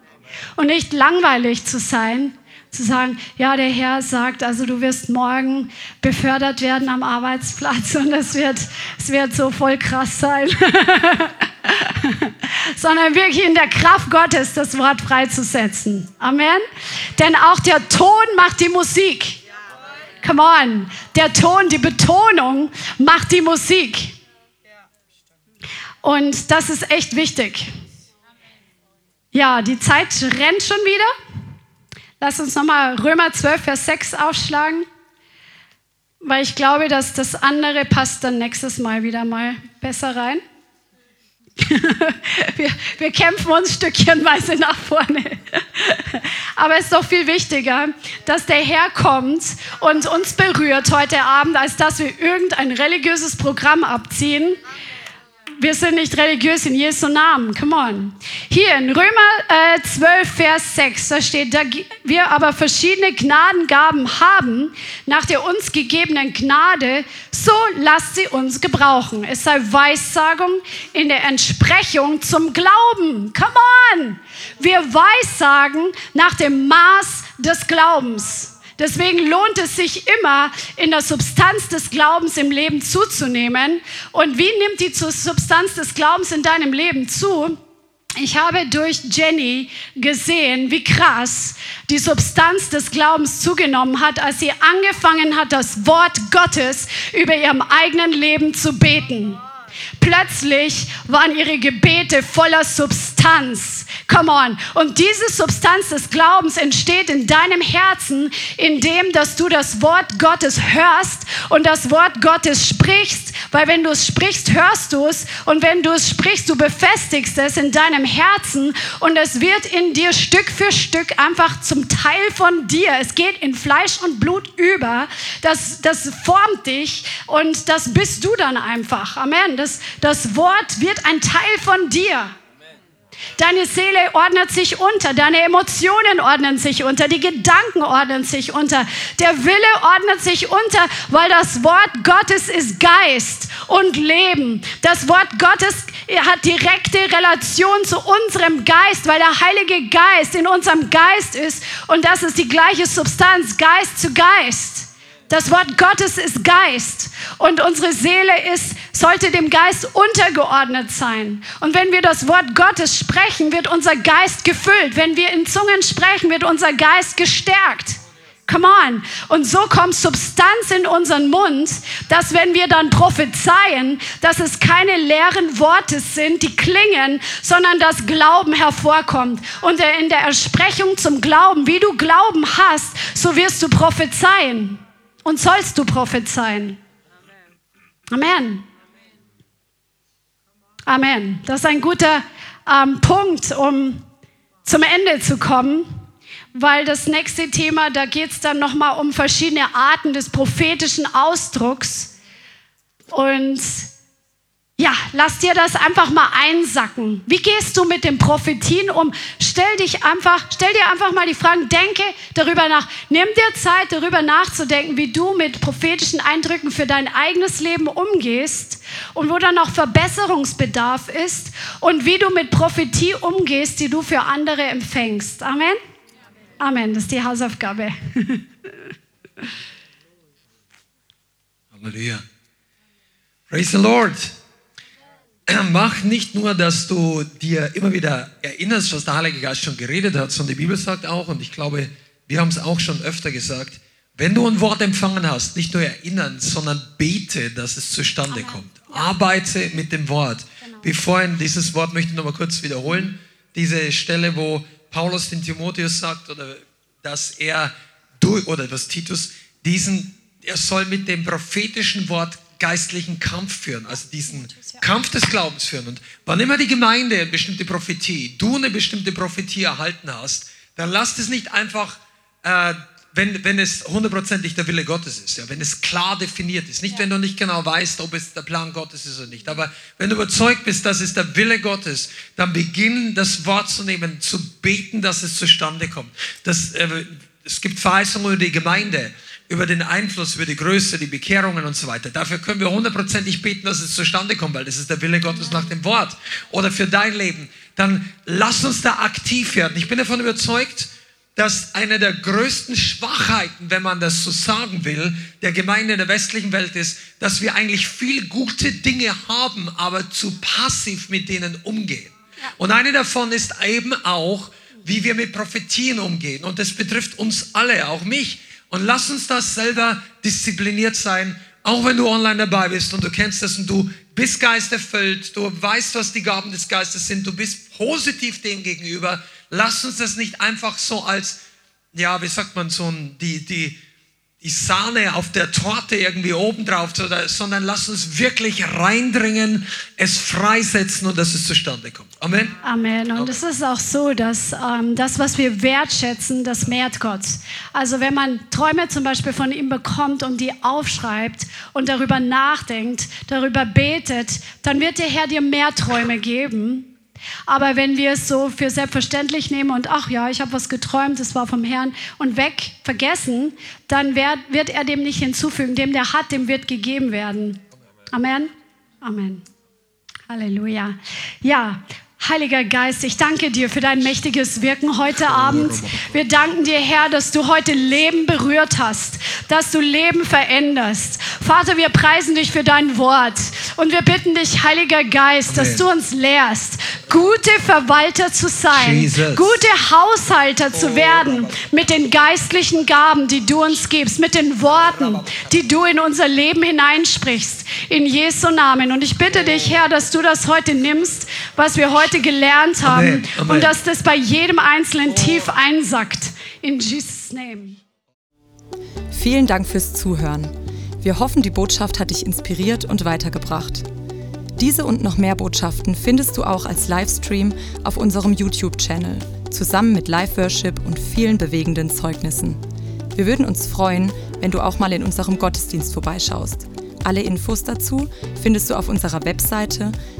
Und nicht langweilig zu sein, zu sagen, ja, der Herr sagt, also du wirst morgen befördert werden am Arbeitsplatz und es wird, es wird so voll krass sein. Sondern wirklich in der Kraft Gottes das Wort freizusetzen. Amen. Denn auch der Ton macht die Musik. Come on. Der Ton, die Betonung macht die Musik. Und das ist echt wichtig. Ja, die Zeit rennt schon wieder. Lass uns nochmal Römer 12, Vers 6 aufschlagen, weil ich glaube, dass das andere passt dann nächstes Mal wieder mal besser rein. Wir, wir, kämpfen uns stückchenweise nach vorne. Aber es ist doch viel wichtiger, dass der Herr kommt und uns berührt heute Abend, als dass wir irgendein religiöses Programm abziehen wir sind nicht religiös in Jesu Namen. Come on. Hier in Römer äh, 12, Vers 6, da steht, da wir aber verschiedene Gnadengaben haben, nach der uns gegebenen Gnade, so lasst sie uns gebrauchen. Es sei Weissagung in der Entsprechung zum Glauben. Come on. Wir weissagen nach dem Maß des Glaubens. Deswegen lohnt es sich immer, in der Substanz des Glaubens im Leben zuzunehmen. Und wie nimmt die Substanz des Glaubens in deinem Leben zu? Ich habe durch Jenny gesehen, wie krass die Substanz des Glaubens zugenommen hat, als sie angefangen hat, das Wort Gottes über ihrem eigenen Leben zu beten. Plötzlich waren ihre Gebete voller Substanz. Come on. Und diese Substanz des Glaubens entsteht in deinem Herzen, indem dass du das Wort Gottes hörst und das Wort Gottes sprichst, weil wenn du es sprichst, hörst du es und wenn du es sprichst, du befestigst es in deinem Herzen und es wird in dir Stück für Stück einfach zum Teil von dir. Es geht in Fleisch und Blut über. Das, das formt dich und das bist du dann einfach. Amen. Das, das Wort wird ein Teil von dir. Deine Seele ordnet sich unter, deine Emotionen ordnen sich unter, die Gedanken ordnen sich unter, der Wille ordnet sich unter, weil das Wort Gottes ist Geist und Leben. Das Wort Gottes hat direkte Relation zu unserem Geist, weil der Heilige Geist in unserem Geist ist und das ist die gleiche Substanz, Geist zu Geist. Das Wort Gottes ist Geist und unsere Seele ist, sollte dem Geist untergeordnet sein. Und wenn wir das Wort Gottes sprechen, wird unser Geist gefüllt. Wenn wir in Zungen sprechen, wird unser Geist gestärkt. Come on. Und so kommt Substanz in unseren Mund, dass wenn wir dann prophezeien, dass es keine leeren Worte sind, die klingen, sondern dass Glauben hervorkommt. Und in der Ersprechung zum Glauben, wie du Glauben hast, so wirst du prophezeien und sollst du prophezeien. Amen. Amen. Das ist ein guter ähm, Punkt, um zum Ende zu kommen, weil das nächste Thema, da geht es dann nochmal um verschiedene Arten des prophetischen Ausdrucks. Und ja, lass dir das einfach mal einsacken. Wie gehst du mit den Prophetien um? Stell dich einfach, stell dir einfach mal die Fragen, denke darüber nach. Nimm dir Zeit, darüber nachzudenken, wie du mit prophetischen Eindrücken für dein eigenes Leben umgehst und wo dann noch Verbesserungsbedarf ist und wie du mit Prophetie umgehst, die du für andere empfängst. Amen. Amen. Das ist die Hausaufgabe. Halleluja. Praise the Lord mach nicht nur, dass du dir immer wieder erinnerst, was der Heilige Geist schon geredet hat, sondern die Bibel sagt auch, und ich glaube, wir haben es auch schon öfter gesagt, wenn du ein Wort empfangen hast, nicht nur erinnern, sondern bete, dass es zustande kommt. Arbeite mit dem Wort. Genau. Wie vorhin, dieses Wort möchte ich nochmal kurz wiederholen. Diese Stelle, wo Paulus den Timotheus sagt, oder dass er, oder was Titus, diesen, er soll mit dem prophetischen Wort geistlichen Kampf führen, also diesen Kampf des Glaubens führen. Und wann immer die Gemeinde eine bestimmte Prophetie, du eine bestimmte Prophetie erhalten hast, dann lass es nicht einfach, äh, wenn, wenn es hundertprozentig der Wille Gottes ist, ja, wenn es klar definiert ist. Nicht, ja. wenn du nicht genau weißt, ob es der Plan Gottes ist oder nicht. Aber wenn du überzeugt bist, dass es der Wille Gottes, dann beginn das Wort zu nehmen, zu beten, dass es zustande kommt. Das, äh, es gibt Verheißungen über die Gemeinde über den Einfluss, über die Größe, die Bekehrungen und so weiter. Dafür können wir hundertprozentig beten, dass es zustande kommt, weil das ist der Wille Gottes nach dem Wort. Oder für dein Leben. Dann lass uns da aktiv werden. Ich bin davon überzeugt, dass eine der größten Schwachheiten, wenn man das so sagen will, der Gemeinde in der westlichen Welt ist, dass wir eigentlich viel gute Dinge haben, aber zu passiv mit denen umgehen. Und eine davon ist eben auch, wie wir mit Prophetien umgehen. Und das betrifft uns alle, auch mich. Und lass uns das selber diszipliniert sein, auch wenn du online dabei bist und du kennst das und du bist geisterfüllt, du weißt, was die Gaben des Geistes sind, du bist positiv dem gegenüber. Lass uns das nicht einfach so als, ja, wie sagt man, so die, die, die Sahne auf der Torte irgendwie obendrauf, sondern lass uns wirklich reindringen, es freisetzen und dass es zustande kommt. Amen. Amen. Und es ist auch so, dass ähm, das, was wir wertschätzen, das mehrt Gott. Also wenn man Träume zum Beispiel von ihm bekommt und die aufschreibt und darüber nachdenkt, darüber betet, dann wird der Herr dir mehr Träume geben aber wenn wir es so für selbstverständlich nehmen und ach ja, ich habe was geträumt, das war vom Herrn und weg vergessen, dann wird, wird er dem nicht hinzufügen. Dem, der hat, dem wird gegeben werden. Amen. Amen. Halleluja. Ja, Heiliger Geist, ich danke dir für dein mächtiges Wirken heute Abend. Wir danken dir, Herr, dass du heute Leben berührt hast, dass du Leben veränderst. Vater, wir preisen dich für dein Wort und wir bitten dich, Heiliger Geist, dass du uns lehrst, gute Verwalter zu sein, Jesus. gute Haushalter zu werden mit den geistlichen Gaben, die du uns gibst, mit den Worten, die du in unser Leben hineinsprichst. In Jesu Namen. Und ich bitte dich, Herr, dass du das heute nimmst, was wir heute heute gelernt haben Amen. Amen. und dass das bei jedem Einzelnen tief einsackt. In Jesus' Name. Vielen Dank fürs Zuhören. Wir hoffen, die Botschaft hat dich inspiriert und weitergebracht. Diese und noch mehr Botschaften findest du auch als Livestream auf unserem YouTube-Channel, zusammen mit Live-Worship und vielen bewegenden Zeugnissen. Wir würden uns freuen, wenn du auch mal in unserem Gottesdienst vorbeischaust. Alle Infos dazu findest du auf unserer Webseite,